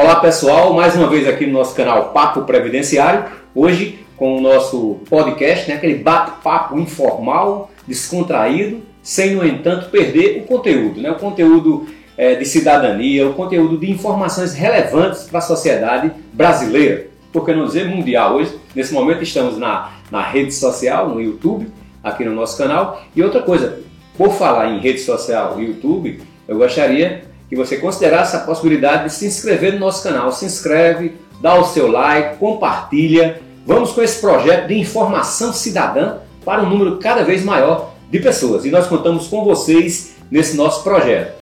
Olá pessoal, mais uma vez aqui no nosso canal Papo Previdenciário, hoje com o nosso podcast, né, aquele bate-papo informal, descontraído, sem no entanto perder o conteúdo, né, o conteúdo é, de cidadania, o conteúdo de informações relevantes para a sociedade brasileira, por que não dizer mundial. Hoje, nesse momento, estamos na, na rede social, no YouTube, aqui no nosso canal. E outra coisa, por falar em rede social, YouTube, eu gostaria que você considerasse a possibilidade de se inscrever no nosso canal. Se inscreve, dá o seu like, compartilha. Vamos com esse projeto de informação cidadã para um número cada vez maior de pessoas. E nós contamos com vocês nesse nosso projeto.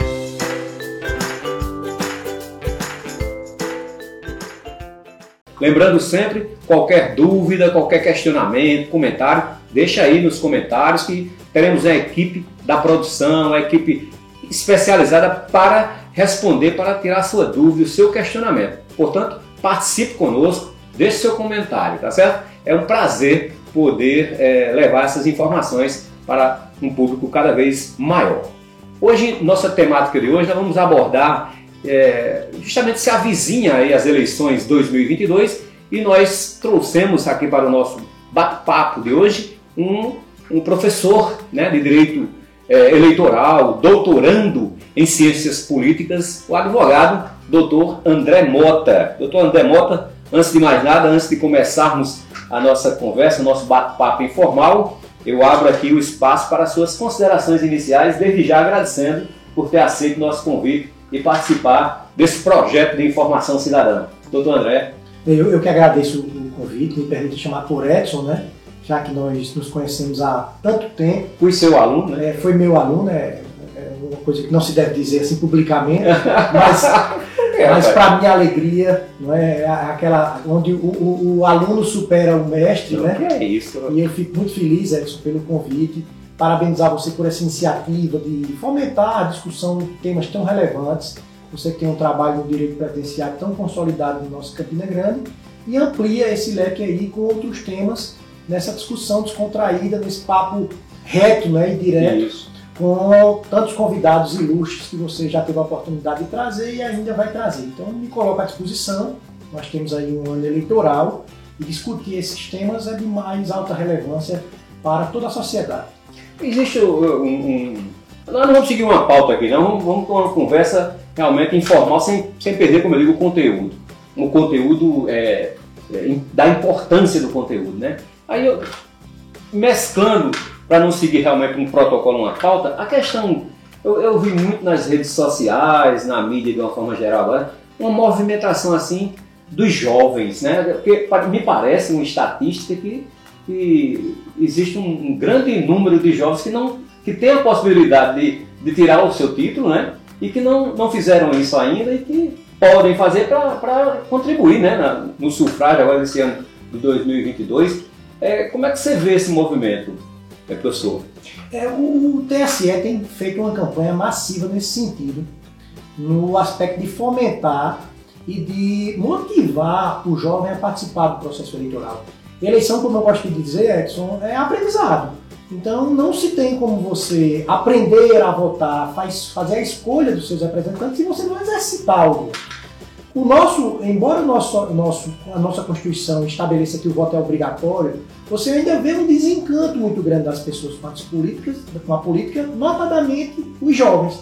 Lembrando sempre, qualquer dúvida, qualquer questionamento, comentário, deixa aí nos comentários que teremos a equipe da produção, a equipe especializada para responder, para tirar sua dúvida, o seu questionamento. Portanto, participe conosco, deixe seu comentário, tá certo? É um prazer poder é, levar essas informações para um público cada vez maior. Hoje, nossa temática de hoje, nós vamos abordar é, justamente se avizinha aí as eleições 2022 e nós trouxemos aqui para o nosso bate-papo de hoje um, um professor né, de direito é, eleitoral, doutorando em ciências políticas, o advogado doutor André Mota. Doutor André Mota, antes de mais nada, antes de começarmos a nossa conversa, nosso bate-papo informal, eu abro aqui o espaço para suas considerações iniciais, desde já agradecendo por ter aceito nosso convite e participar desse projeto de informação cidadã. Doutor André. Eu, eu que agradeço o convite, me permite chamar por Edson, né? Já que nós nos conhecemos há tanto tempo. Fui seu aluno, né? É, foi meu aluno, é, é, uma coisa que não se deve dizer assim publicamente, mas, é, mas para minha alegria, não é, é aquela onde o, o, o, aluno supera o mestre, não, né? É isso. E eu fico muito feliz, Edson, pelo convite. Parabenizar você por essa iniciativa de fomentar a discussão de temas tão relevantes. Você tem um trabalho no direito previdenciário tão consolidado no nosso Campina Grande e amplia esse leque aí com outros temas nessa discussão descontraída, nesse papo reto né, e direto, Isso. com tantos convidados ilustres que você já teve a oportunidade de trazer e ainda vai trazer. Então, me coloco à disposição. Nós temos aí um ano eleitoral e discutir esses temas é de mais alta relevância para toda a sociedade. Existe um, um... Nós não vamos seguir uma pauta aqui, não. Vamos com uma conversa realmente informal, sem, sem perder, como eu digo, o conteúdo. O conteúdo é, é, da importância do conteúdo, né? Aí eu, mesclando, para não seguir realmente um protocolo, uma pauta, a questão, eu, eu, vi muito nas redes sociais, na mídia de uma forma geral agora, uma movimentação assim dos jovens, né? Porque me parece uma estatística que, que existe um, um grande número de jovens que não que tem a possibilidade de, de tirar o seu título, né? E que não, não fizeram isso ainda e que podem fazer para contribuir né, na, no sufrágio agora desse ano de 2022 é, como é que você vê esse movimento, é, professor? É, o TSE tem feito uma campanha massiva nesse sentido, no aspecto de fomentar e de motivar o jovem a participar do processo eleitoral. Eleição, como eu gosto de dizer, Edson, é aprendizado. Então não se tem como você aprender a votar, faz, fazer a escolha dos seus representantes se você não exercitar o. O nosso, embora o nosso, nosso, a nossa Constituição estabeleça que o voto é obrigatório, você ainda vê um desencanto muito grande das pessoas com as políticas, com a política, notadamente os jovens.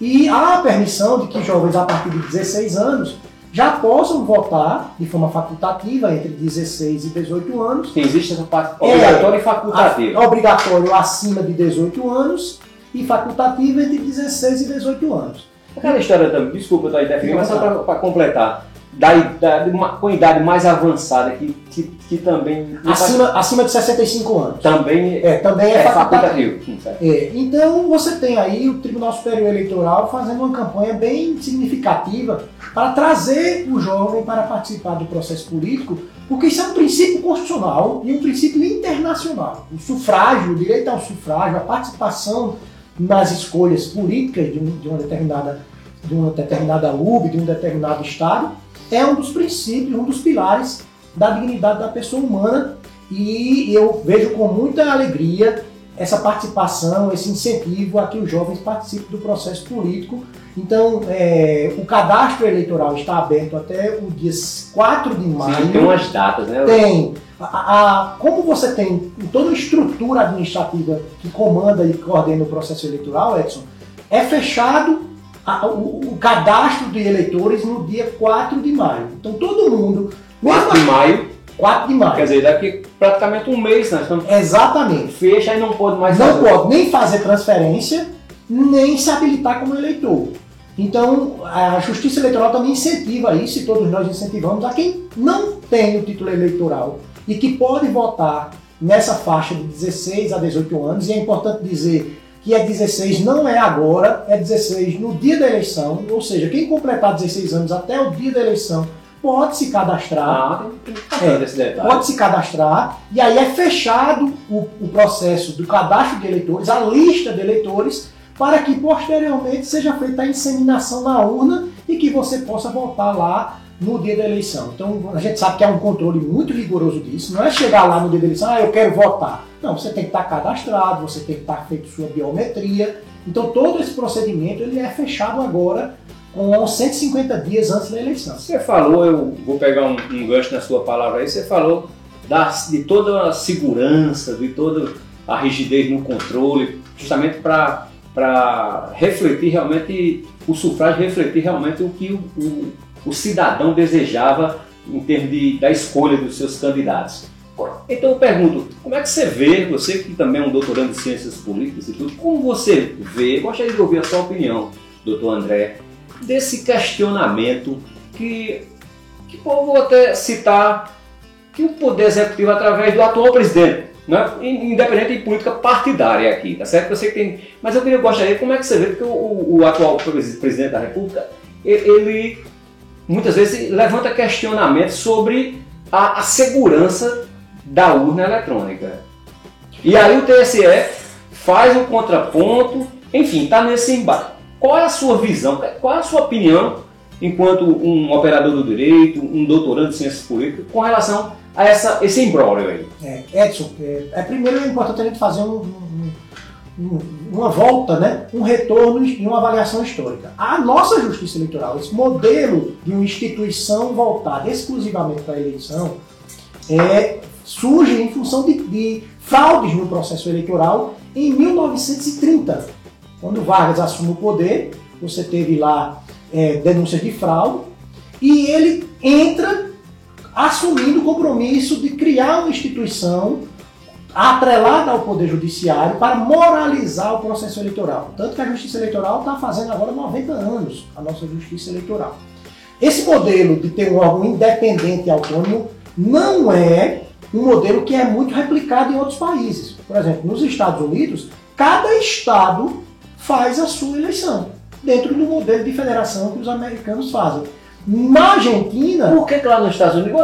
E há a permissão de que jovens a partir de 16 anos já possam votar de forma facultativa entre 16 e 18 anos. Existe essa parte obrigatória é, e facultativa. Obrigatório acima de 18 anos e facultativa entre 16 e 18 anos. Aquela história também, desculpa eu interferindo, mas só para completar. Da, da, uma, com idade mais avançada, que, que, que também. Acima, faz... acima de 65 anos. Também é, também é, é facultativo. facultativo. É, então você tem aí o Tribunal Superior Eleitoral fazendo uma campanha bem significativa para trazer o jovem para participar do processo político, porque isso é um princípio constitucional e um princípio internacional. O sufrágio, o direito ao sufrágio, a participação nas escolhas políticas de, de uma determinada de uma determinada UB, de um determinado Estado, é um dos princípios, um dos pilares da dignidade da pessoa humana e eu vejo com muita alegria essa participação, esse incentivo a que os jovens participem do processo político. Então, é, o cadastro eleitoral está aberto até o dia 4 de maio. Sim, tem umas datas, né? Tem. A, a, como você tem toda a estrutura administrativa que comanda e coordena o processo eleitoral, Edson, é fechado a, o, o, cadastro de eleitores no dia 4 de maio. Então todo mundo. 4 de maio? 4 de maio. Quer dizer, daqui praticamente um mês nós estamos. Exatamente. Fecha e não pode mais Não fazer. pode nem fazer transferência, nem se habilitar como eleitor. Então, a Justiça Eleitoral também incentiva isso, e todos nós incentivamos, a quem não tem o título eleitoral e que pode votar nessa faixa de 16 a 18 anos, e é importante dizer que é 16 não é agora, é 16 no dia da eleição, ou seja, quem completar 16 anos até o dia da eleição pode se cadastrar. Ah, é, pode se cadastrar, e aí é fechado o, o processo do cadastro de eleitores, a lista de eleitores, para que posteriormente seja feita a inseminação na urna e que você possa votar lá no dia da eleição. Então a gente sabe que há um controle muito rigoroso disso. Não é chegar lá no dia da eleição, ah, eu quero votar. Não, você tem que estar cadastrado, você tem que estar feito sua biometria. Então todo esse procedimento ele é fechado agora com 150 dias antes da eleição. Você falou, eu vou pegar um, um gancho na sua palavra aí, você falou da, de toda a segurança, de toda a rigidez no controle, justamente para refletir realmente, o sufrágio refletir realmente o que o, o o cidadão desejava em termos de, da escolha dos seus candidatos. Então eu pergunto, como é que você vê, você que também é um doutorando em ciências políticas e tudo, como você vê, gostaria de ouvir a sua opinião, doutor André, desse questionamento que, que vou até citar que o Poder Executivo, através do atual presidente, né, independente de política partidária aqui, tá certo? Eu sei que tem, mas eu queria gostaria, como é que você vê, porque o, o, atual presidente da República, ele muitas vezes levanta questionamentos sobre a, a segurança da urna eletrônica. E aí o TSE faz um contraponto, enfim, está nesse embate. Qual é a sua visão, qual é a sua opinião, enquanto um operador do direito, um doutorando em ciências políticas, com relação a essa, esse imbróglio aí? É, Edson, é, é, primeiro é importante a gente fazer um, um uma volta, né, um retorno e uma avaliação histórica. A nossa justiça eleitoral, esse modelo de uma instituição voltada exclusivamente para a eleição, é, surge em função de, de fraudes no processo eleitoral em 1930. Quando Vargas assume o poder, você teve lá é, denúncias de fraude e ele entra assumindo o compromisso de criar uma instituição atrelada ao Poder Judiciário para moralizar o processo eleitoral. Tanto que a Justiça Eleitoral está fazendo agora 90 anos, a nossa Justiça Eleitoral. Esse modelo de ter um órgão independente e autônomo não é um modelo que é muito replicado em outros países. Por exemplo, nos Estados Unidos, cada estado faz a sua eleição, dentro do modelo de federação que os americanos fazem. Na Argentina. Por que, que lá nos Estados Unidos?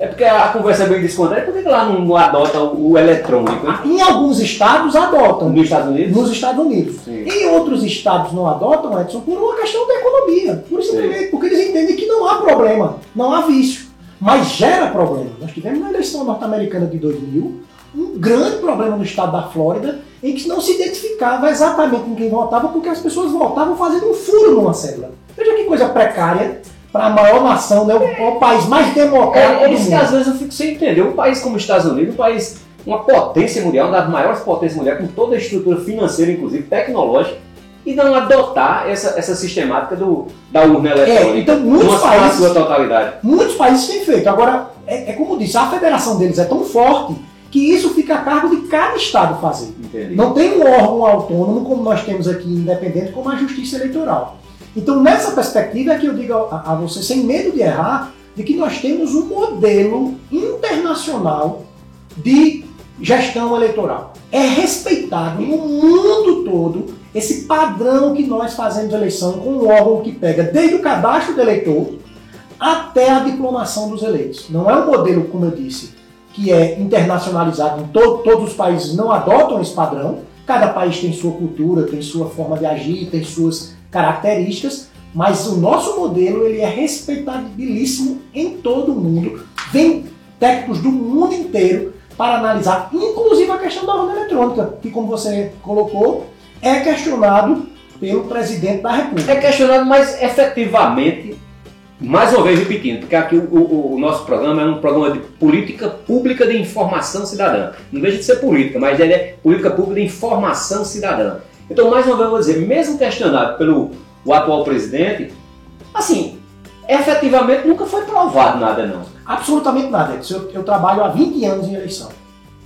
É porque a conversa é bem descontraída, por que lá não, não adota o, o eletrônico? Em alguns estados adotam. Nos Estados Unidos? Nos Estados Unidos. Sim. Em outros estados não adotam, Edson, por uma questão da economia. Por simplesmente porque eles entendem que não há problema, não há vício. Mas gera problema. Nós tivemos na eleição norte-americana de 2000 um grande problema no estado da Flórida em que não se identificava exatamente com quem votava porque as pessoas votavam fazendo um furo numa célula. Veja que coisa precária para a maior nação, né? o, o país mais democrático. É, é isso que às vezes eu fico sem entender. Um país como os Estados Unidos, um país, uma potência mundial, uma das maiores potências mundiais, com toda a estrutura financeira, inclusive tecnológica, e não adotar essa, essa sistemática do, da urna eletrônica. É, então, muitos países, sua totalidade. Muitos países têm feito. Agora, é, é como disse, a federação deles é tão forte que isso fica a cargo de cada estado fazer. Entendi. Não tem um órgão autônomo como nós temos aqui independente, como a Justiça Eleitoral. Então, nessa perspectiva é que eu digo a, a você, sem medo de errar, de que nós temos um modelo internacional de gestão eleitoral. É respeitado no mundo todo esse padrão que nós fazemos eleição com um órgão que pega desde o cadastro do eleitor até a diplomação dos eleitos. Não é um modelo, como eu disse, que é internacionalizado em to todos os países não adotam esse padrão. Cada país tem sua cultura, tem sua forma de agir, tem suas características, mas o nosso modelo ele é respeitabilíssimo em todo o mundo. Vem técnicos do mundo inteiro para analisar, inclusive a questão da urna eletrônica, que como você colocou, é questionado pelo presidente da República. É questionado, mas efetivamente, mais uma vez repetindo, porque aqui o, o, o, nosso programa é um programa de política pública de informação cidadã. Não deixa de ser política, mas ele é política pública de informação cidadã. Então, mais uma vez eu vou dizer, mesmo questionado pelo o atual presidente, assim, efetivamente nunca foi provado nada não. Absolutamente nada. Eu, eu trabalho há 20 anos em eleição.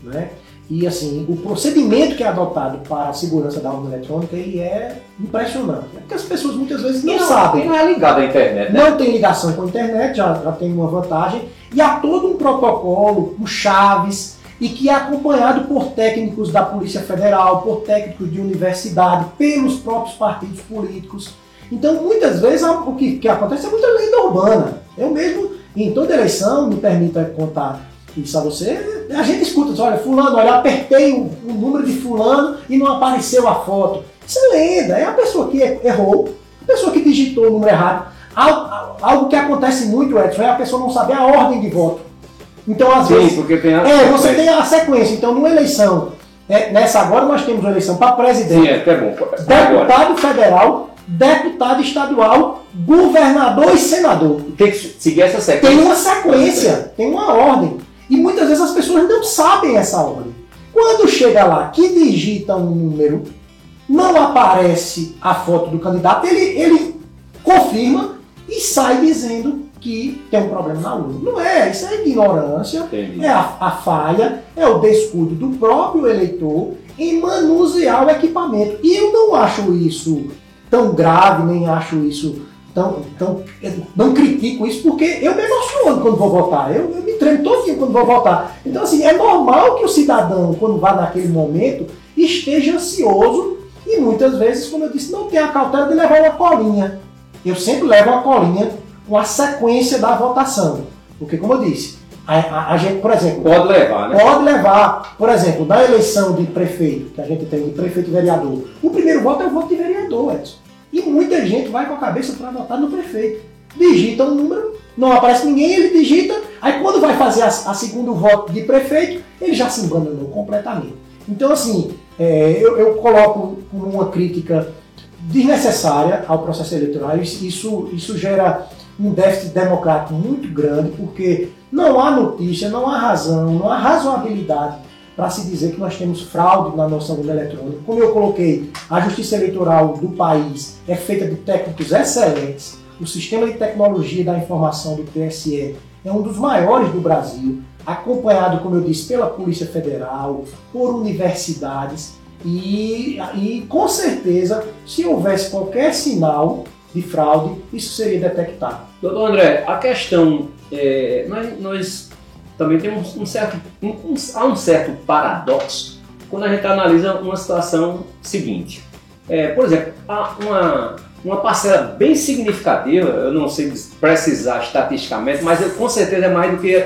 Né? E assim, o procedimento que é adotado para a segurança da urna eletrônica ele é impressionante. É porque as pessoas muitas vezes não, não sabem. não é ligado à internet, né? Não tem ligação com a internet, já, já tem uma vantagem. E há todo um protocolo, com chaves, e que é acompanhado por técnicos da Polícia Federal, por técnicos de universidade, pelos próprios partidos políticos. Então, muitas vezes, o que, que acontece é muita lenda urbana. Eu mesmo, em toda eleição, me permita contar isso a você, a gente escuta, olha, fulano, olha, apertei o, o, número de fulano e não apareceu a foto. Isso é lenda, é a pessoa que errou, a pessoa que digitou o número errado. Algo, algo que acontece muito, Edson, é a pessoa não saber a ordem de voto. Então, às Sim, vezes. porque tem a é, você tem a sequência. Então, numa eleição, é, nessa agora nós temos uma eleição para presidente, Sim, é, é bom. deputado agora. federal, deputado estadual, governador e senador. Tem que seguir essa sequência. Tem uma sequência, tem uma ordem. E muitas vezes as pessoas não sabem essa ordem. Quando chega lá que digita um número, não aparece a foto do candidato, ele, ele confirma e sai dizendo que tem um problema na urna. Não é, isso é ignorância, Entendi. é a, a falha, é o descuido do próprio eleitor em manusear o equipamento. E eu não acho isso tão grave, nem acho isso tão. tão não critico isso, porque eu me emociono quando vou votar. Eu, eu me tremo todinho quando vou votar. Então, assim, é normal que o cidadão, quando vá naquele momento, esteja ansioso e muitas vezes, como eu disse, não tem a cautela de levar uma colinha. Eu sempre levo uma colinha com a sequência da votação. Porque, como eu disse, a, a, a, gente, por exemplo. Pode levar, né? Pode levar. Por exemplo, na eleição de prefeito, que a gente tem de prefeito e vereador, o primeiro voto é o voto de vereador, Edson. E muita gente vai com a cabeça para votar no prefeito. Digita um número, não aparece ninguém, ele digita, aí quando vai fazer a, a segundo voto de prefeito, ele já se abandonou completamente. Então, assim, é, eu, eu, coloco como uma crítica desnecessária ao processo eleitoral. Isso, isso gera um déficit democrático muito grande, porque não há notícia, não há razão, não há razoabilidade para se dizer que nós temos fraude na nossa urna eletrônica. Como eu coloquei, a justiça eleitoral do país é feita de técnicos excelentes. O sistema de tecnologia da informação do TSE é um dos maiores do Brasil, acompanhado, como eu disse, pela Polícia Federal, por universidades. E, e com certeza, se houvesse qualquer sinal de fraude, isso seria detectado. Doutor André, a questão, é, nós, nós também tem um, um certo, um, um, há um certo paradoxo quando a gente analisa uma situação seguinte. É, por exemplo, há uma, uma parcela bem significativa, eu não sei precisar estatisticamente, mas eu, com certeza é mais do que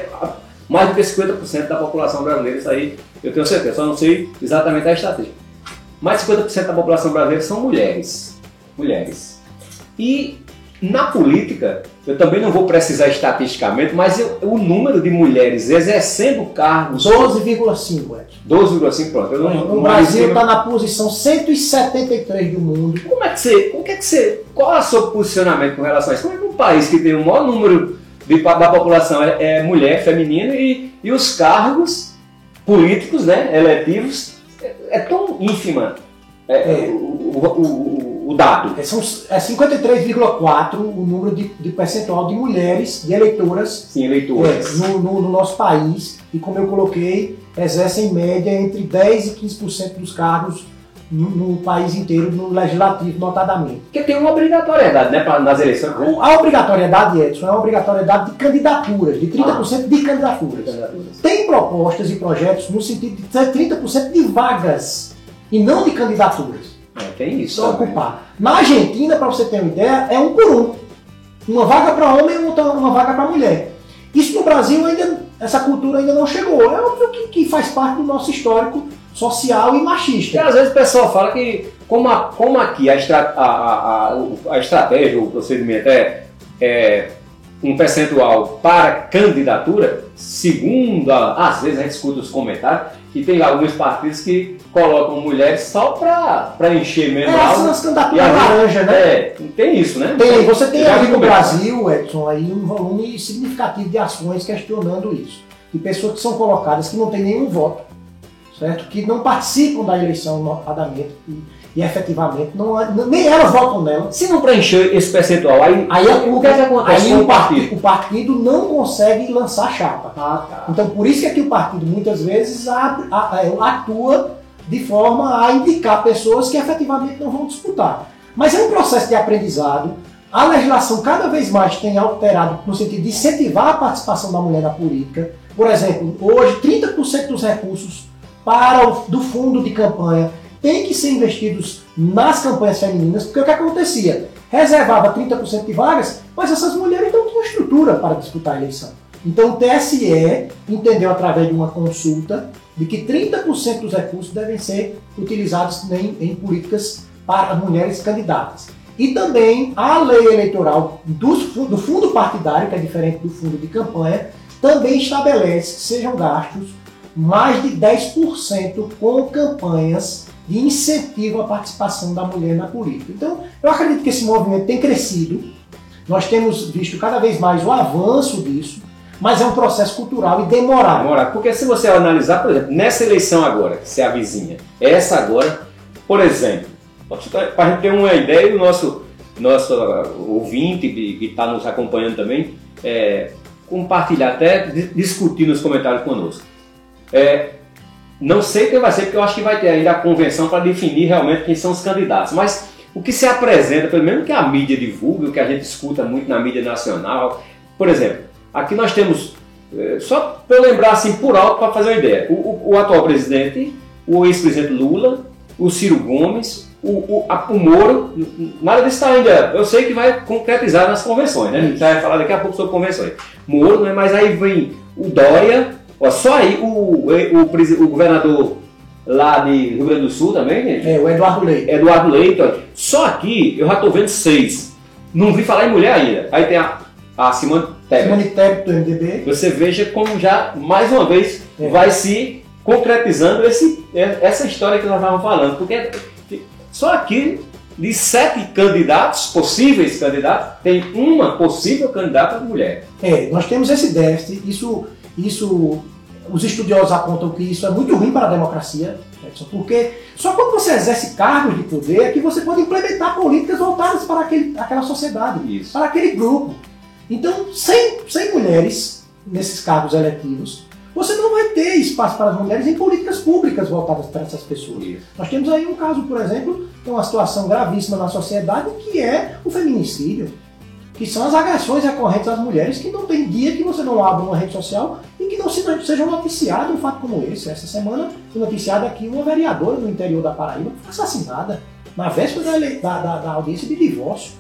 mais do que 50% da população brasileira, isso aí eu tenho certeza, só não sei exatamente a estatística. Mais de 50% da população brasileira são mulheres. Mulheres. E na política, eu também não vou precisar estatisticamente, mas eu, o número de mulheres exercendo cargos. 12,5, Ed. 12,5, pronto. Eu não, o Brasil está na posição 173 do mundo. Como é que você. Como é que você. Qual é o seu posicionamento com relação a isso? Como é que um país que tem o maior número de, da população é, é mulher, feminino, e, e os cargos políticos, né, eletivos, é, é tão ínfima é, é. o, o o dado. É, são, é 53,4 o número de, de, percentual de mulheres, de eleitoras, Sim, eleitoras. É, no, no, no, nosso país. E como eu coloquei, exercem em média entre 10% e 15% dos cargos no, no, país inteiro, no legislativo, notadamente. Porque tem uma obrigatoriedade né, pra, nas eleições. Né? A obrigatoriedade, Edson, é uma obrigatoriedade de candidaturas, de 30% ah, de candidaturas. candidaturas. Tem propostas e projetos no sentido de 30% de vagas e não de candidaturas. É, tem isso. Para ocupar. Na Argentina, para você ter uma ideia, é um por um. Uma vaga para homem e uma vaga para mulher. Isso no Brasil ainda, essa cultura ainda não chegou. É óbvio que, que faz parte do nosso histórico social e machista. E às vezes o pessoal fala que, como, a, como aqui a, estra, a, a, a, estratégia, o procedimento é, é um percentual para candidatura, segundo, a, às vezes a gente escuta os comentários, que tem alguns partidos que colocam mulheres só para encher mesmo. É, são as candidaturas laranja, né? É, tem isso, né? Tem, você tem aí no Brasil, Edson, aí um volume significativo de ações questionando isso. De pessoas que são colocadas que não têm nenhum voto, certo? Que não participam da eleição notadamente e efetivamente não, nem elas votam nela. Se não preencher esse percentual, aí, aí o que, é que acontece? Aí o partido? o partido não consegue lançar chapa. Ah, tá. Então por isso que aqui o partido muitas vezes é, atua de forma a indicar pessoas que efetivamente não vão disputar. Mas é um processo de aprendizado. A legislação cada vez mais tem alterado no sentido de incentivar a participação da mulher na política. Por exemplo, hoje 30% dos recursos para o, do fundo de campanha tem que ser investidos nas campanhas femininas, porque o que acontecia? Reservava 30% de vagas, mas essas mulheres não tinham estrutura para disputar a eleição. Então o TSE entendeu através de uma consulta de que 30% dos recursos devem ser utilizados em, em, políticas para mulheres candidatas. E também a lei eleitoral do, do fundo partidário, que é diferente do fundo de campanha, também estabelece que sejam gastos mais de 10% com campanhas de incentivo à participação da mulher na política. Então, eu acredito que esse movimento tem crescido, nós temos visto cada vez mais o avanço disso, mas é um processo cultural e demorado. Demorado, porque se você analisar, por exemplo, nessa eleição agora, se avizinha, essa agora, por exemplo, para a gente ter uma ideia, o nosso, nosso ouvinte que está nos acompanhando também, é, compartilhar, até discutir nos comentários conosco. É, não sei quem vai ser, porque eu acho que vai ter ainda a convenção para definir realmente quem são os candidatos. Mas o que se apresenta, pelo menos que a mídia divulga, o que a gente escuta muito na mídia nacional, por exemplo, aqui nós temos, é, só para lembrar assim por alto para fazer uma ideia, o, o, o atual presidente, o ex-presidente Lula, o Ciro Gomes, o, o, a, o Moro, nada disso está ainda. Eu sei que vai concretizar nas convenções, né? A gente vai falar daqui a pouco sobre convenções. Moro, né? mas aí vem o Dória, Ó, só aí o, o, o, o governador lá de Rio Grande do Sul também, gente. É, o Eduardo Leite. Eduardo Leite, ó. Só aqui eu já estou vendo seis. Não vi falar em mulher ainda. Aí tem a, a Simone Tebet. Simone Tebet do MDB. Você veja como já, mais uma vez, é. vai se concretizando esse, é, essa história que nós estávamos falando. Porque só aqui, de sete candidatos, possíveis candidatos, tem uma possível candidata mulher. É, nós temos esse déficit. Isso isso, os estudiosos apontam que isso é muito ruim para a democracia, Edson, porque só quando você exerce cargos de poder é que você pode implementar políticas voltadas para aquele, aquela sociedade, isso. para aquele grupo. Então, sem, sem mulheres nesses cargos eletivos, você não vai ter espaço para as mulheres em políticas públicas voltadas para essas pessoas. Isso. Nós temos aí um caso, por exemplo, de uma situação gravíssima na sociedade que é o feminicídio que são as agressões recorrentes às mulheres, que não tem dia que você não abra uma rede social e que não seja noticiado um fato como esse. Essa semana foi noticiado aqui uma vereadora no interior da Paraíba foi assassinada na véspera da, da, da audiência de divórcio.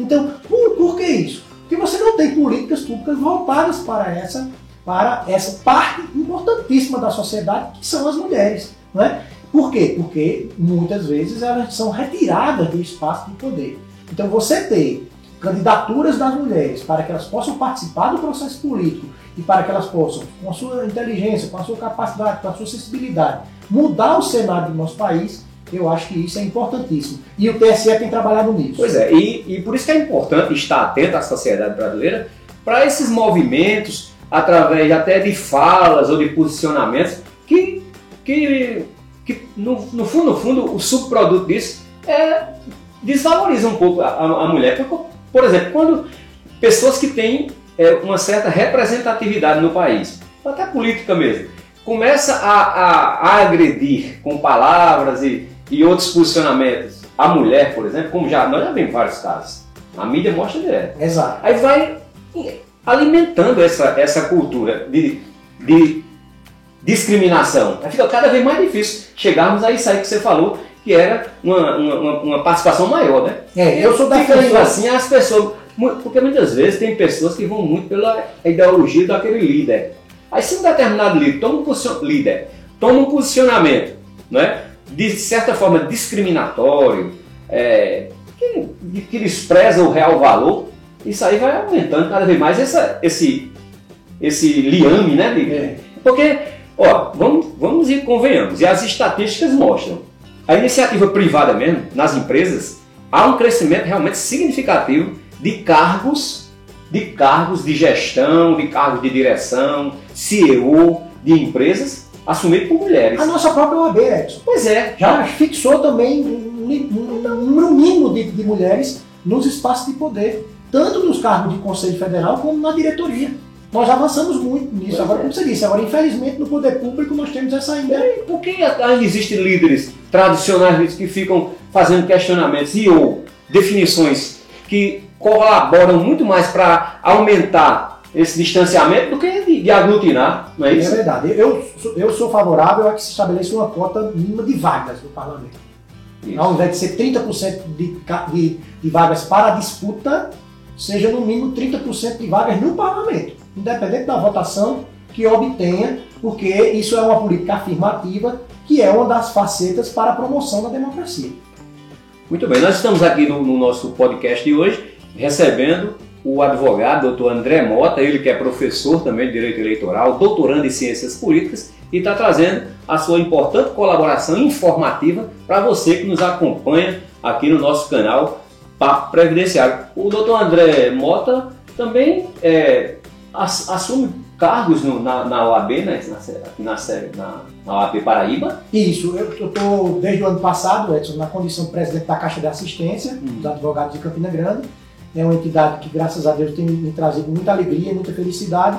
Então, por, por que isso? Porque você não tem políticas públicas voltadas para essa, para essa parte importantíssima da sociedade, que são as mulheres. Não é? Por quê? Porque muitas vezes elas são retiradas do espaço de poder. Então, você ter candidaturas das mulheres para que elas possam participar do processo político e para que elas possam, com a sua inteligência, com a sua capacidade, com a sua sensibilidade, mudar o cenário do nosso país, eu acho que isso é importantíssimo. E o TSE tem trabalhado nisso. Pois é, e, e por isso que é importante estar atento à sociedade brasileira para esses movimentos, através até de falas ou de posicionamentos, que, que, que no, no fundo, no fundo, o subproduto disso é desvaloriza um pouco a, a mulher. Porque por exemplo, quando pessoas que têm é, uma certa representatividade no país, até política mesmo, começa a, a, a agredir com palavras e, e outros posicionamentos a mulher, por exemplo, como já nós já vimos vários casos. A mídia mostra direto. Exato. Aí vai alimentando essa, essa cultura de, de discriminação. Aí fica cada vez mais difícil chegarmos a isso aí que você falou, que era uma, uma, uma participação maior, né? É, eu sou da Ficando assim, as pessoas. Porque muitas vezes tem pessoas que vão muito pela ideologia daquele líder. Aí se um determinado líder toma um, líder, toma um posicionamento, né, de certa forma discriminatório, é, que, que despreza o real valor, isso aí vai aumentando cada vez mais essa, esse, esse liame, né? de- É. Porque, ó, vamos, vamos e convenhamos, e as estatísticas mostram, a iniciativa privada mesmo, nas empresas, há um crescimento realmente significativo de cargos, de cargos de gestão, de cargos de direção, CEO de empresas assumidos por mulheres. A nossa própria OAB, Edson, Pois é, já fixou também um, um número mínimo de, de mulheres nos espaços de poder, tanto nos cargos de Conselho Federal como na diretoria. Nós avançamos muito nisso. Agora, é. como você disse, agora infelizmente no poder público nós temos essa ainda. Por que ainda existem líderes tradicionais que ficam fazendo questionamentos e ou definições que colaboram muito mais para aumentar esse distanciamento do que de, de aglutinar, não é É isso? verdade. Eu, sou- eu sou favorável a que se estabeleça uma cota mínima de vagas no parlamento. Isso. Ao invés de ser 30% de, de, de vagas para disputa, seja no mínimo 30% de vagas no parlamento, independente da votação que obtenha, porque isso é uma política afirmativa que é uma das facetas para a promoção da democracia. Muito bem, nós estamos aqui no, no nosso podcast de hoje recebendo o advogado doutor André Mota, ele que é professor também de Direito Eleitoral, doutorando em Ciências Políticas e está trazendo a sua importante colaboração informativa para você que nos acompanha aqui no nosso canal Previdenciário. O doutor André Mota também é, ass- assume cargos no- na, na OAB, né, na, na, na, na OAB Paraíba. Isso, eu estou desde o ano passado, Edson, na condição de presidente da Caixa de Assistência Hum. dos Advogados de Campina Grande. É uma entidade que, graças a Deus, tem me trazido muita alegria muita felicidade,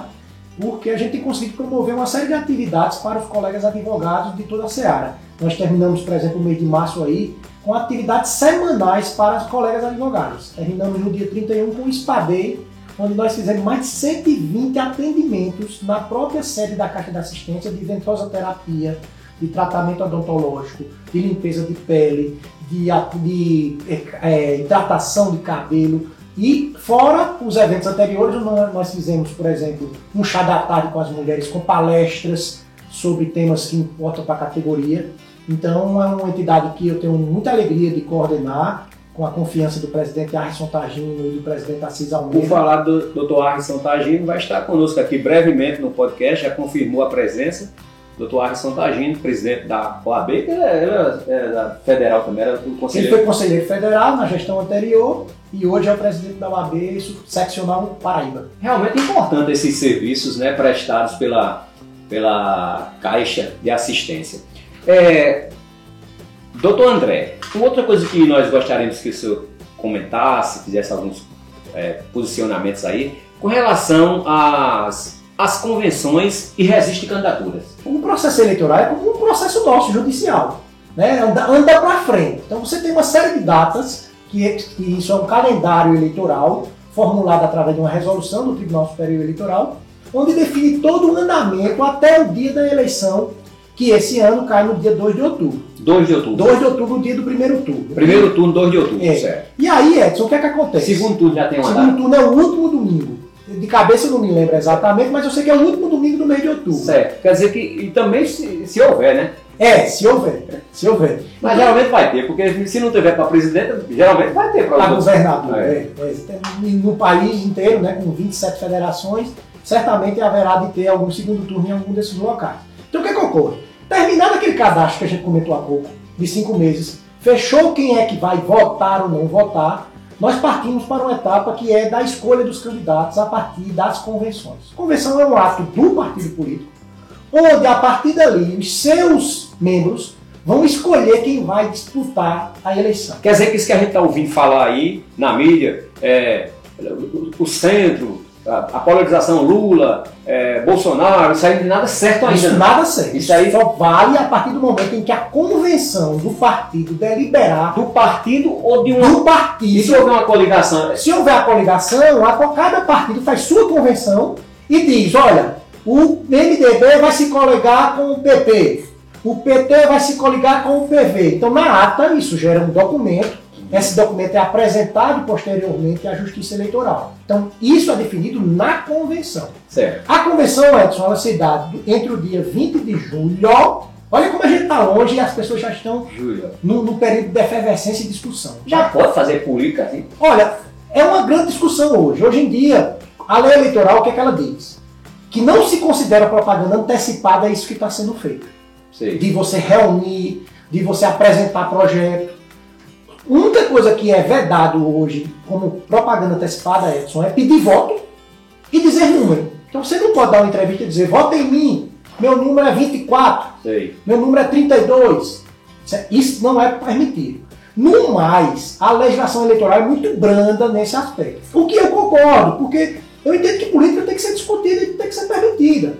porque a gente tem conseguido promover uma série de atividades para os colegas advogados de toda a Seara. Nós terminamos, por exemplo, o mês de março aí, com atividades semanais para os colegas advogados. Terminamos no dia 31 com o SPADEI, onde nós fizemos mais de 120 atendimentos na própria sede da Caixa de Assistência de ventosa terapia, de tratamento odontológico, de limpeza de pele, de, de eh, hidratação de cabelo. E fora os eventos anteriores, nós fizemos, por exemplo, um chá da tarde com as mulheres, com palestras sobre temas que importam para a categoria. Então é uma entidade que eu tenho muita alegria de coordenar, com a confiança do presidente Arson Tagino e do presidente Assis Por Almeida. falar do Dr. Arson Tagino, vai estar conosco aqui brevemente no podcast, já confirmou a presença. Dr. Arson Tagino, presidente da OAB, que ele é, ele é da federal também, era do Ele conselheiro. foi conselheiro federal na gestão anterior e hoje é o presidente da UAB seccional Paraíba. Realmente importante esses serviços né, prestados pela, pela Caixa de Assistência. É, Doutor André, uma outra coisa que nós gostaríamos que o senhor comentasse, fizesse alguns é, posicionamentos aí, com relação às, às convenções e resiste candidaturas. O processo eleitoral é como um processo nosso, judicial. Né? Anda, anda para frente. Então você tem uma série de datas, que, é- que isso é um calendário eleitoral, formulado através de uma resolução do Tribunal Superior Eleitoral, onde define todo o andamento até o dia da eleição, que esse ano cai no dia 2 de outubro. 2 de outubro. 2 de outubro, o dia do primeiro turno. Primeiro turno, 2 de outubro, É. certo. E aí, Edson, o que é que acontece? Segundo turno já tem uma Segundo data. turno é o último domingo. De cabeça eu não me lembro exatamente, mas eu sei que é o último domingo do mês de outubro. Certo. Quer dizer que e também se, se houver, né? É, se houver. Se houver. Mas geralmente vai ter, porque se não tiver para presidente, geralmente vai ter para governador. É. É. É, No país inteiro, né, com 27 federações, certamente haverá de ter algum segundo turno em algum desses locais. Então o que, é que ocorre? Terminado aquele cadastro que a gente comentou há pouco, de cinco meses, fechou quem é que vai votar ou não votar, nós partimos para uma etapa que é da escolha dos candidatos a partir das convenções. Convenção é um ato do partido político, onde a partir dali os seus membros vão escolher quem vai disputar a eleição. Quer dizer que isso que a gente está ouvindo falar aí na mídia, é, o, o centro, a, polarização Lula, é, Bolsonaro, isso aí não tem nada certo ainda. Isso né? nada serve. Isso aí- só vale a partir do momento em que a convenção do partido deliberar Do partido ou de uma. do partido. E se houver uma coligação? Se houver a coligação, a- cada partido faz sua convenção e diz: olha, o MDB vai se coligar com o PP, o PT vai se coligar com o PV. Então, na ata, isso gera um documento. Esse documento é apresentado posteriormente à Justiça Eleitoral. Então, isso é definido na convenção. Certo. A convenção, Edson, ela se dá entre o dia 20 de julho. Olha como a gente está longe e as pessoas já estão no, no período de efervescência e discussão. Já pode fazer política assim? Olha, é uma grande discussão hoje. Hoje em dia, a lei eleitoral, o que é que ela diz? Que não se considera propaganda antecipada isso que está sendo feito. Sei. De você reunir, de você apresentar projeto. A única coisa que é vedado hoje como propaganda antecipada, Edson, é pedir voto e dizer número. Então você não pode dar uma entrevista e dizer, vota em mim, meu número é 24, Sei. meu número é 32. Isso não é permitido. No mais, a legislação eleitoral é muito branda nesse aspecto. O que eu concordo, porque eu entendo que política tem que ser discutida e tem que ser permitida.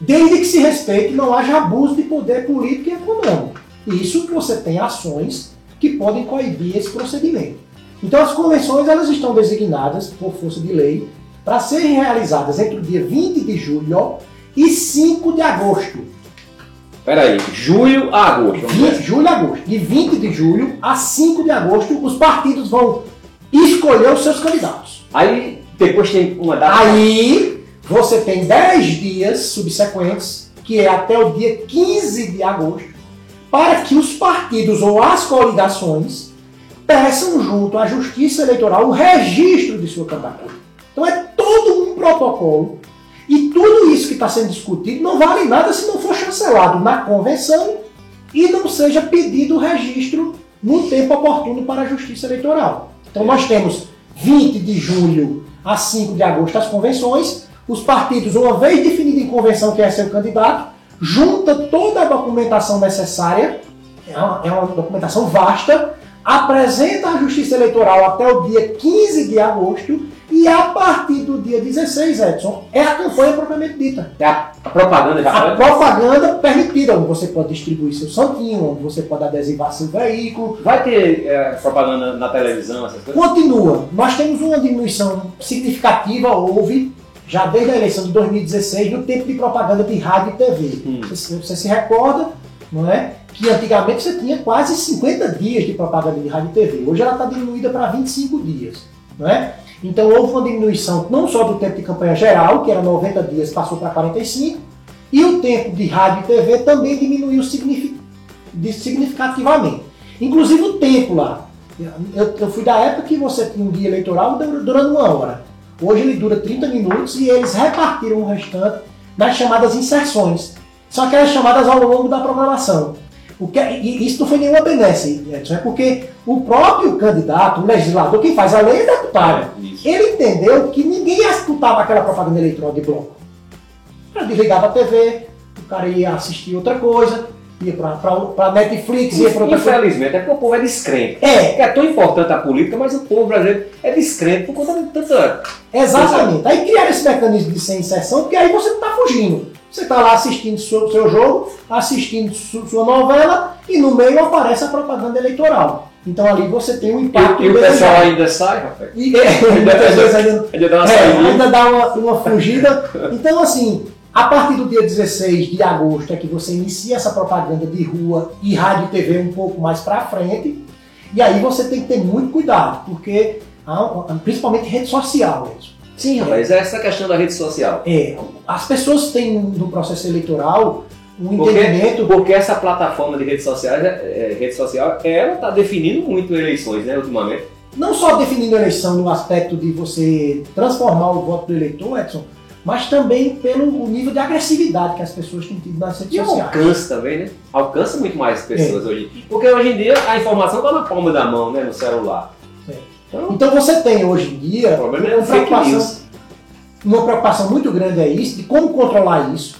Desde que se respeite não haja abuso de poder político e econômico. Isso que você tem ações que podem coibir esse procedimento. Então as convenções elas estão designadas por força de lei para serem realizadas entre o dia 20 de julho e 5 de agosto. Peraí, julho a agosto. vamos 20, ver. julho e agosto. De 20 de julho a 5 de agosto, os partidos vão escolher os seus candidatos. Aí depois tem uma data. Aí você tem 10 dias subsequentes, que é até o dia 15 de agosto, para que os partidos ou as coligações peçam junto à Justiça Eleitoral o registro de sua candidatura. Então é todo um protocolo e tudo isso que está sendo discutido não vale nada se não for chancelado na convenção e não seja pedido o registro no tempo oportuno para a Justiça Eleitoral. Então nós temos 20 de julho a 5 de agosto as convenções, os partidos, uma vez definido em convenção quem é seu candidato, junta toda a documentação necessária, é uma, é uma documentação vasta, apresenta à Justiça Eleitoral até o dia 15 de agosto e a partir do dia 16, Edson, é a campanha propriamente dita. É a, a propaganda já A propaganda permitida, onde você pode distribuir seu santinho, onde você pode adesivar seu veículo. Vai ter é, propaganda na televisão, essas coisas? Continua. Nós temos uma diminuição significativa, houve, já desde a eleição de 2016, no tempo de propaganda de rádio e TV. Hum. Você, você se recorda, não é? Que antigamente você tinha quase 50 dias de propaganda de rádio e TV. Hoje ela está diminuída para 25 dias, não é? Então houve uma diminuição não só do tempo de campanha geral, que era 90 dias, passou para 45, e o tempo de rádio e TV também diminuiu significativamente. Inclusive o tempo lá. Eu, eu fui da época que você tinha um dia eleitoral dur- durando uma hora. Hoje ele dura 30 minutos e eles repartiram o restante nas chamadas inserções. São aquelas chamadas ao longo da programação. O que, e isso não foi nenhuma benesse, Edson, é porque o próprio candidato, o legislador, quem faz a lei é deputado. Ele entendeu que ninguém escutava aquela propaganda eleitoral de bloco. Cara desligava a TV, o cara ia assistir outra coisa, ia para Netflix, ia para. Infelizmente, é porque o povo é descrente. É, É tão importante a política, mas o povo brasileiro é descrente por conta de tanta. exatamente. Aí criaram esse mecanismo de sem inserção, porque aí você não está fugindo. Você está lá assistindo seu, seu jogo, assistindo su- sua novela, e no meio aparece a propaganda eleitoral. Então ali você tem um impacto. E, e o pessoal ainda sai, rapaz. E, é, muitas vezes ainda Ainda dá uma É, ainda dá uma, uma fugida. Então, assim, a partir do dia 16 de agosto é que você inicia essa propaganda de rua e rádio e TV um pouco mais para frente. E aí você tem que ter muito cuidado, porque principalmente rede social. Edson. Sim, rapaz, é essa questão da rede social. É, as pessoas têm no processo eleitoral um Porque, entendimento. porque essa plataforma de redes sociais, é, é, rede social, ela está definindo muito eleições, né, ultimamente. não só definindo a eleição no aspecto de você transformar o voto do eleitor, Edson, mas também pelo nível de agressividade que as pessoas têm tido nas redes E sociais. alcance também, né? Alcança muito mais pessoas hoje. Porque hoje em dia a informação está na palma da mão, né, no celular. É. Então, Então você tem hoje em o dia problema é uma preocupação, uma preocupação muito grande é isso, de como controlar isso.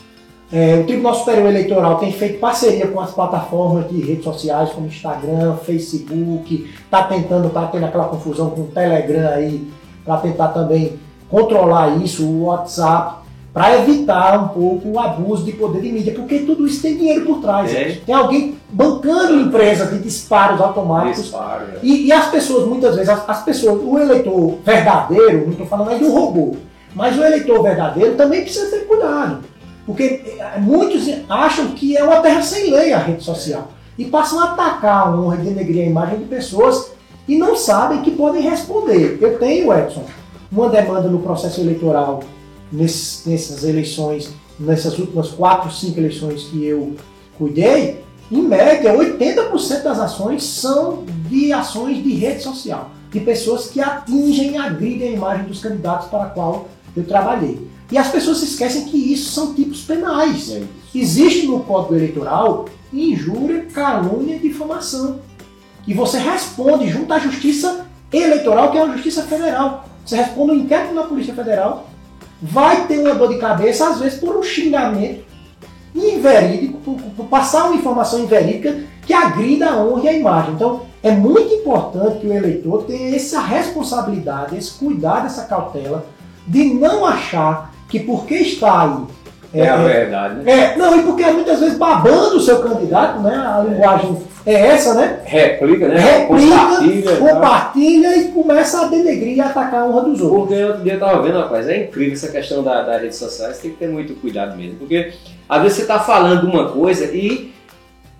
É, o Tribunal Superior Eleitoral tem feito parceria com as plataformas de redes sociais como Instagram, Facebook, está tentando, está tendo aquela confusão com o Telegram aí, para tentar também controlar isso, o WhatsApp, para evitar um pouco o abuso de poder de mídia, porque tudo isso tem dinheiro por trás. É. Tem alguém bancando empresas de disparos automáticos Disparo, né? e, e as pessoas, muitas vezes, as, as pessoas, o eleitor verdadeiro, não estou falando aí do robô, mas o eleitor verdadeiro também precisa ter cuidado. Porque eh, muitos acham que é uma terra sem lei a rede social. E passam a atacar a honra denegrir a imagem de pessoas e não sabem que podem responder. Eu tenho, Edson, uma demanda no processo eleitoral nesses- nessas eleições, nessas últimas quatro, cinco eleições que eu cuidei, em média, 80% das ações são de ações de rede social. de pessoas que atingem e agridem a imagem dos candidatos para a qual eu trabalhei. E as pessoas se esquecem que isso são tipos penais. É Existe no Código Eleitoral injúria, calúnia e difamação. E você responde junto à Justiça Eleitoral, que é a Justiça Federal. Você responde um inquérito na Polícia Federal, vai ter uma dor de cabeça, às vezes por um xingamento inverídico, por, por passar uma informação inverídica que agrida a honra e a imagem. Então, é muito importante que o eleitor tenha essa responsabilidade, esse cuidado, essa cautela de não achar que porque está aí é, é a verdade, né? É, não, e porque muitas vezes babando o seu candidato, né? A linguagem é essa, né? Replica, né? Replica, compartilha, compartilha e começa a denegrir e atacar a honra dos outros. Porque outro dia eu tava vendo, rapaz, é incrível essa questão da, das redes sociais, tem que ter muito cuidado mesmo. Porque às vezes você está falando uma coisa e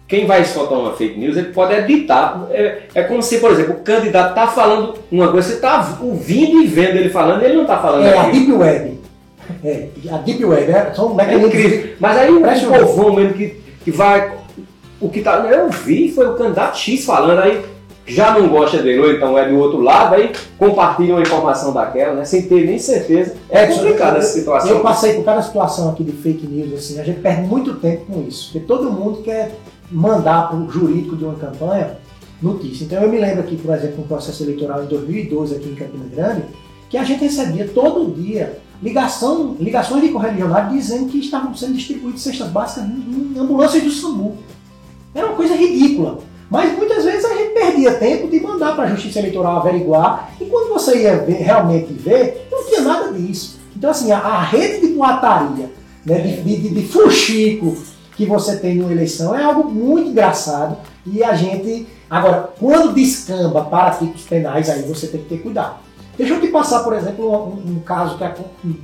quem vai soltar uma fake news, ele pode editar. É, é como se, por exemplo, o candidato está falando uma coisa, você está ouvindo e vendo ele falando, ele não está falando É, a aquilo. Deep Web. É, a Deep Web, né? São É mecanismos. incrível. Mas aí o povão mesmo que, que vai. O que tá. Eu vi foi o candidato X falando, aí já não gosta dele, ou então é do outro lado, aí compartilha uma informação daquela, né? Sem ter nem certeza. É complicada essa situação. Eu passei por cada situação aqui de fake news, assim, a gente perde muito tempo com isso. Porque todo mundo quer mandar para o jurídico de uma campanha notícia. Então eu me lembro aqui, por exemplo, no processo eleitoral em 2012 aqui em Campina Grande, que a gente recebia todo dia ligação, ligações de correligionário dizendo que estavam sendo distribuídas cestas básicas em, ambulâncias do SAMU. Era uma coisa ridícula. Mas muitas vezes a gente perdia tempo de mandar para a Justiça Eleitoral averiguar, e quando você ia ver- realmente ver, não tinha nada disso. Então, assim, a, a rede de boataria, né, de, de, de, de fuxico que você tem numa eleição é algo muito engraçado e a gente. Agora, quando descamba para tipos penais, aí você tem que ter cuidado. Deixa eu te passar, por exemplo, um, um caso que, um-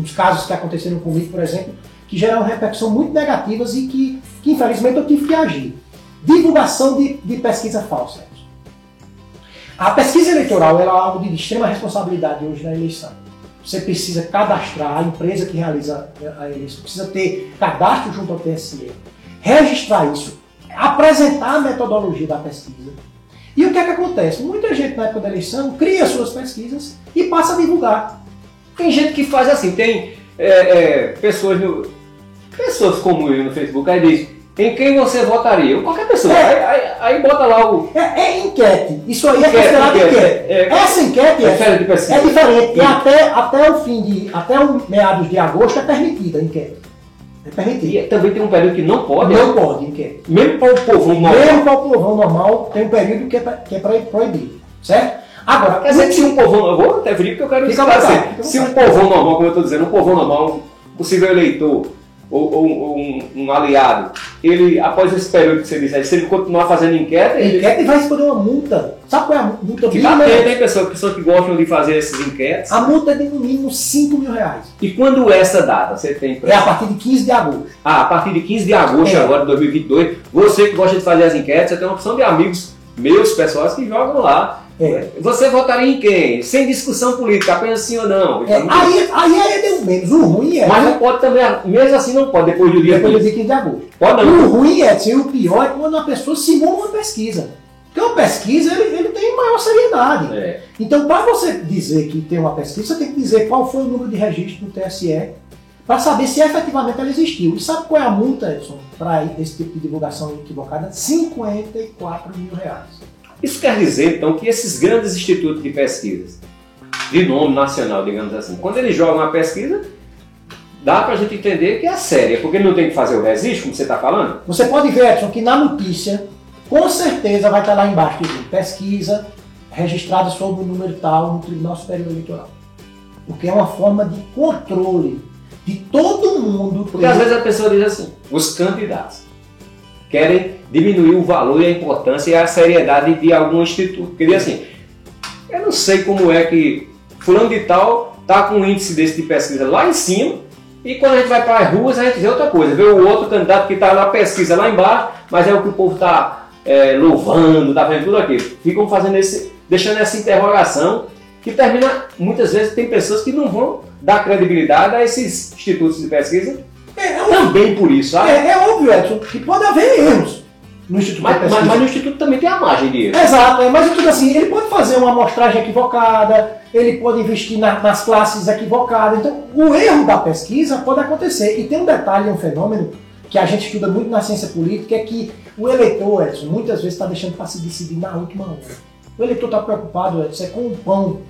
uns casos que aconteceram comigo, por exemplo, que geraram repercussão muito negativas e que, que infelizmente eu tive que agir. Divulgação de, de pesquisa falsa. A pesquisa eleitoral é algo de extrema responsabilidade hoje na eleição. Você precisa cadastrar a empresa que realiza a eleição, precisa ter cadastro junto ao TSE, registrar isso, apresentar a metodologia da pesquisa. E o que é que acontece? Muita gente na época da eleição cria suas pesquisas e passa a divulgar. Tem gente que faz assim, tem é, é, pessoas no, pessoas como eu no Facebook, aí diz, em quem você votaria? Qualquer pessoa. É. Aí, aí- aí bota lá o. É, é enquete. Isso aí é Enquete, considerado enquete. enquete. É, Essa enquete é é, diferente é. E até, até o fim de. Até o meados de agosto é permitida a enquete. É permitida. E também tem um período que não pode, Não pode enquete. mesmo para o povo normal. Mesmo para o povão normal, tem um período que é, pra- que é pra- proibido. Certo? Agora, Quer dizer que se um povão. Eu vou até vir porque eu quero esclarecer. Se um povão normal, como eu estou dizendo, um povão normal, um possível eleitor ou, ou- ou um, um aliado, ele, após esse período que você disse, aí, se ele continuar fazendo enquete, ele enquete vai responder uma multa. Sabe qual é a multa fica mínima? hein, pessoal? Pessoas que gostam de fazer esses enquetes. A multa é de no mínimo 5 mil reais. E quando é essa data? Você tem É a partir de 15 de agosto. Ah, a partir de 15 de agosto É. agora de 2022, você que gosta de fazer as enquetes, você tem uma opção de amigos meus, pessoais, que jogam lá. É. Você votaria em quem? Sem discussão política, apenas sim ou não. É, aí, aí é deu menos. O ruim é. Mas não pode também, mesmo assim não pode, depois do dia depois do 15. dia 15 de agosto. Pode não. O ruim é, assim, o pior é quando a pessoa simula uma pesquisa. Porque uma pesquisa ele, ele tem maior seriedade. É. Então, para você dizer que tem uma pesquisa, você tem que dizer qual foi o número de registro do TSE para saber se efetivamente ela existiu. E sabe qual é a multa, Edson, para esse tipo de divulgação equivocada? 54 mil reais. Isso quer dizer, então, que esses grandes institutos de pesquisas, de nome nacional, digamos assim, quando eles jogam a pesquisa, dá para a gente entender que é séria, porque ele não tem que fazer o registro, como você está falando. Você pode ver, Edson, que na notícia, com certeza vai estar lá embaixo dizendo pesquisa registrada sob o número tal no Tribunal Superior Eleitoral. Porque é uma forma de controle de todo mundo. Porque às vezes a pessoa diz assim, os candidatos querem diminuir o valor e a importância e a seriedade de algum instituto. Diz assim, eu não sei como é que fulano de tal está com um índice desse de pesquisa lá em cima e quando a gente vai para as ruas a gente vê outra coisa, vê o outro candidato que está na pesquisa lá embaixo, mas é o que o povo está louvando, está vendo tudo aquilo. Ficam fazendo esse, deixando essa interrogação que termina, muitas vezes, tem pessoas que não vão dar credibilidade a esses institutos de pesquisa É, é, também por isso, sabe? é- é óbvio, Edson, que pode haver erros. no Instituto Mas, mas, mas no Instituto também tem a margem de erro. Exato, é, mas tudo assim, ele pode fazer uma amostragem equivocada, ele pode investir na- nas classes equivocadas. Então, o erro da pesquisa pode acontecer. E tem um detalhe, um fenômeno que a gente estuda muito na ciência política, é que o eleitor, Edson, muitas vezes está deixando para se decidir na última hora. O eleitor está preocupado, Edson, é com o pão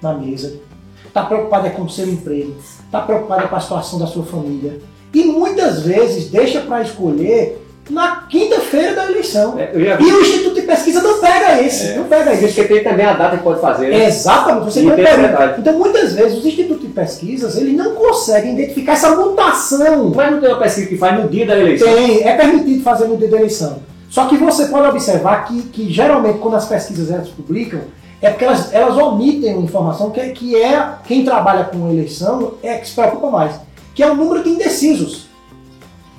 na mesa, está preocupado é com o seu emprego, está preocupado é com a situação da sua família. E muitas vezes deixa para escolher na quinta-feira da eleição. É. E o Instituto de Pesquisa não pega esse, É. não pega esse. Porque tem também a data que pode fazer. né? Exatamente, você não pega. Então, muitas vezes, os institutos de pesquisas eles não conseguem identificar essa mutação. Mas não tem uma pesquisa que faz no dia da eleição. Tem, é permitido fazer no dia da eleição. Só que você pode observar que, que geralmente, quando as pesquisas elas publicam, é porque elas, elas omitem uma informação que, que é quem trabalha com eleição é que se preocupa mais, que é o número de indecisos.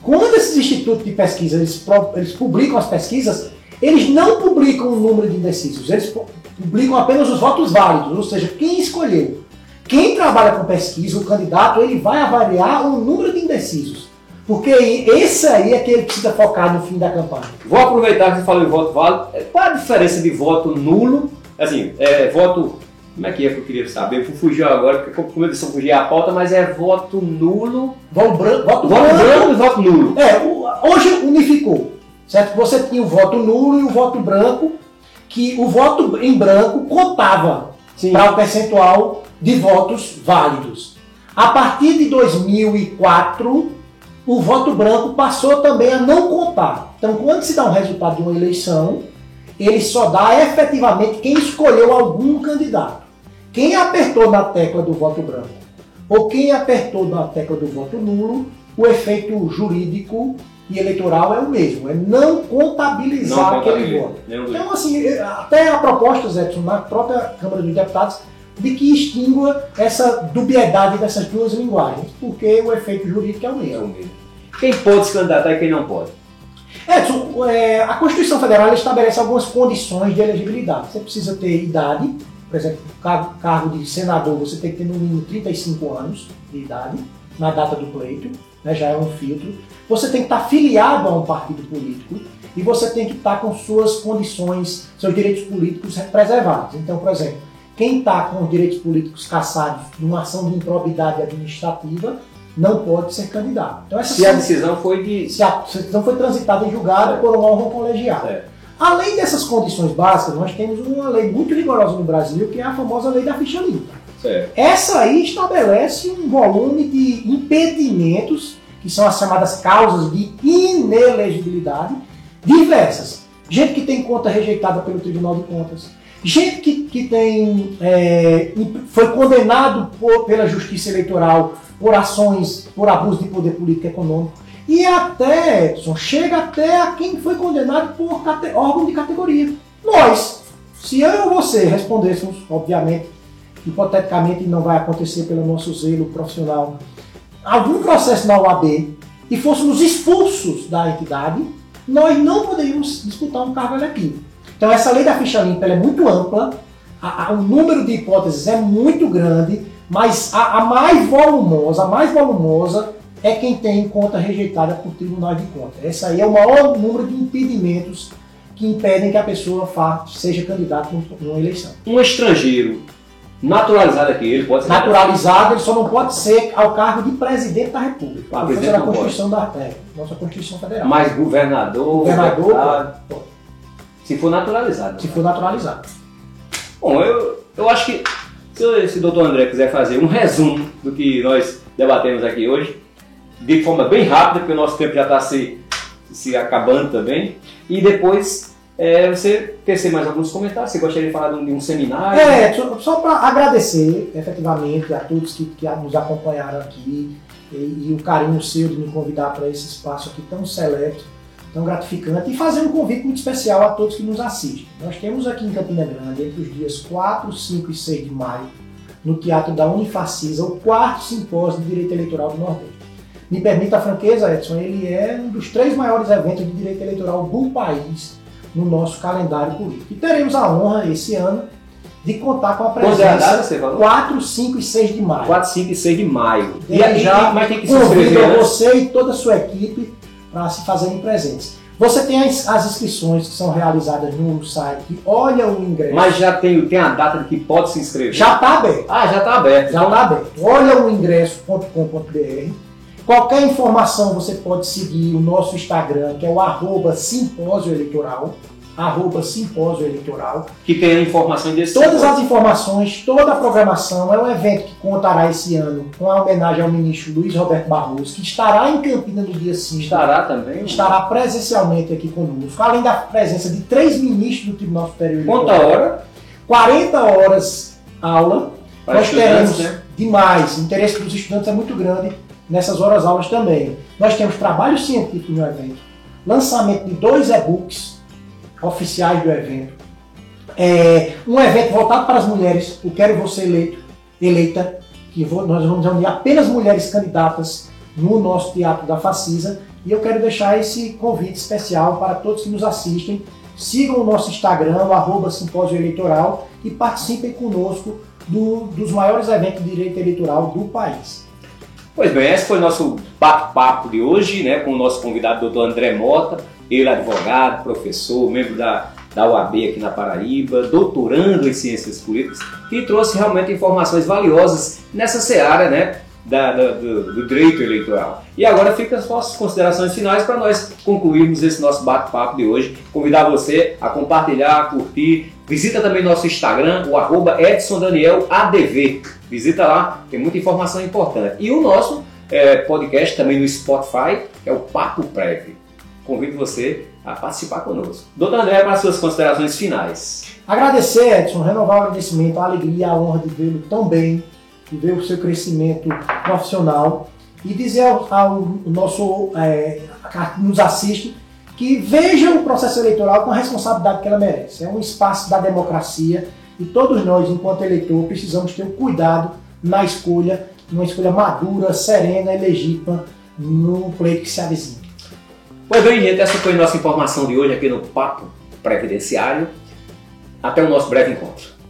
Quando esses institutos de pesquisa eles, eles publicam as pesquisas, eles não publicam o número de indecisos, eles pu- publicam apenas os votos válidos, ou seja, quem escolheu. Quem trabalha com pesquisa, o candidato, ele vai avaliar o número de indecisos. Porque esse aí é que ele precisa focar no fim da campanha. Vou aproveitar que você falou em voto válido. Qual a diferença de voto nulo? Assim, é voto. Como é que é que eu queria saber? Eu fugiu agora, porque como eu disse, eu fugi a pauta, mas é voto nulo. Voto branco, voto Voto branco. e voto nulo. É, hoje unificou, certo? Você tinha o voto nulo e o voto branco, que o voto em branco contava para o percentual de votos válidos. A partir de 2004, o voto branco passou também a não contar. Então, quando se dá um resultado de uma eleição, ele só dá efetivamente quem escolheu algum candidato. Quem apertou na tecla do voto branco ou quem apertou na tecla do voto nulo, o efeito jurídico e eleitoral é o mesmo, é não contabilizar Não aquele voto. Então, assim, até a proposta, Zé, na própria Câmara dos Deputados, de que extingua essa dubiedade dessas duas linguagens, porque o efeito jurídico é o É mesmo. o mesmo. Quem pode se candidatar e quem não pode? Edson, é, a Constituição Federal estabelece algumas condições de elegibilidade. Você precisa ter idade, por exemplo, cargo, cargo de senador, você tem que ter no mínimo 35 anos de idade na data do pleito, né, já é um filtro. Você tem que estar filiado a um partido político e você tem que estar com suas condições, seus direitos políticos preservados. Então, por exemplo, quem está com os direitos políticos cassados numa ação de improbidade administrativa não pode ser candidato. Então, Se a são- decisão foi de. se a decisão foi transitada em julgado Certo. por um órgão colegiado. Certo. Além dessas condições básicas, nós temos uma lei muito rigorosa no Brasil, que é a famosa lei da ficha limpa. Certo. Essa aí estabelece um volume de impedimentos, que são as chamadas causas de inelegibilidade, diversas. Gente que tem conta rejeitada pelo Tribunal de Contas, gente que, que tem, é, foi condenado por- pela Justiça Eleitoral por ações, por abuso de poder político e econômico, e até, Edson, chega até a quem foi condenado por órgão de categoria. Nós, se eu ou você respondêssemos, obviamente, hipoteticamente não vai acontecer pelo nosso zelo profissional, algum processo na OAB e fôssemos expulsos da entidade, nós não poderíamos disputar um cargo eletivo. Então essa lei da ficha limpa é muito ampla, a- a- o número de hipóteses é muito grande, mas a, a mais volumosa, a mais volumosa é quem tem conta rejeitada por tribunal de contas. Esse aí é o maior número de impedimentos que impedem que a pessoa seja candidato num- numa eleição. Um estrangeiro naturalizado aqui, ele pode ser. naturalizado, ele só não pode ser ao cargo de presidente da República. Ah, presidente da. Constituição da é, nossa Constituição Federal. Mas governador, Governador, pode, se for naturalizado. se for naturalizado. Bom, eu, eu acho que se se o doutor André quiser fazer um resumo do que nós debatemos aqui hoje, de forma bem rápida, porque o nosso tempo já está se, se acabando também, e depois é, você tecer mais alguns comentários, você gostaria de falar de um, de um seminário? É, só, só para agradecer efetivamente a todos que, que nos acompanharam aqui e, e o carinho seu de me convidar para esse espaço aqui tão seleto, tão gratificante e fazer um convite muito especial a todos que nos assistem. Nós temos aqui em Campina Grande, entre os dias 4, 5 e 6 de maio, no Teatro da Unifacisa, o quarto simpósio de Direito Eleitoral do Nordeste. Me permita a franqueza, Edson, ele é um dos três maiores eventos de direito eleitoral do país no nosso calendário político. E teremos a honra esse ano de contar com a é presença falou? 4, 5 e 6 de maio. 4, 5 e 6 de maio. E Desde aí, já mas tem que se inscrever antes. você e toda a sua equipe para se fazerem presentes. Você tem as, as inscrições que são realizadas no site Olha o Ingresso. Mas já tem, tem a data de que pode se inscrever? Já está aberto. Ah, já está aberto. Já está aberto. Olha o ingresso.com.br. Qualquer informação você pode seguir o nosso Instagram, que é o arroba simpósio eleitoral arroba simpósio eleitoral. Que tem a informação desse Todas simpósio. as informações, toda a programação, é um evento que contará esse ano com a homenagem ao ministro Luiz Roberto Barroso, que estará em Campinas no dia 5. Estará também? Estará presencialmente aqui conosco, além da presença de três ministros do Tribunal Superior Eleitoral. Quanta hora? 40 horas aula. Para Nós teremos né? demais, o interesse dos estudantes é muito grande nessas horas aulas também. Nós temos trabalho científico no evento, lançamento de dois e-books oficiais do evento. É, um evento voltado para as mulheres, o Quero Você eleita, que vou, nós vamos reunir apenas mulheres candidatas no nosso Teatro da Facisa. E eu quero deixar esse convite especial para todos que nos assistem. Sigam o nosso Instagram, arroba Simpósio Eleitoral, e participem conosco do, dos maiores eventos de direito eleitoral do país. Pois bem, esse foi o nosso bate-papo de hoje, né, com o nosso convidado, doutor André Mota, ele é advogado, professor, membro da, da UAB aqui na Paraíba, doutorando em ciências políticas, que trouxe realmente informações valiosas nessa seara né, da, da, do, do, direito eleitoral. E agora fica as nossas considerações finais para nós concluirmos esse nosso bate-papo de hoje. Convidar você a compartilhar, curtir. Visita também nosso Instagram, o arroba EdsonDanielADV. Visita lá, tem muita informação importante. E o nosso é, podcast também no Spotify, que é o Papo Prévio convido você a participar conosco. Doutor André, para as suas considerações finais. Agradecer, Edson, renovar o agradecimento, a alegria, a honra de vê-lo tão bem, ver o seu crescimento profissional e dizer ao, ao nosso é, que nos assiste que veja o processo eleitoral com a responsabilidade que ela merece. É um espaço da democracia e todos nós, enquanto eleitor, precisamos ter um cuidado na escolha, uma escolha madura, serena e legítima no pleito que se avizinha. Pois bem, gente, essa foi a nossa informação de hoje aqui no Papo Previdenciário. Até o nosso breve encontro.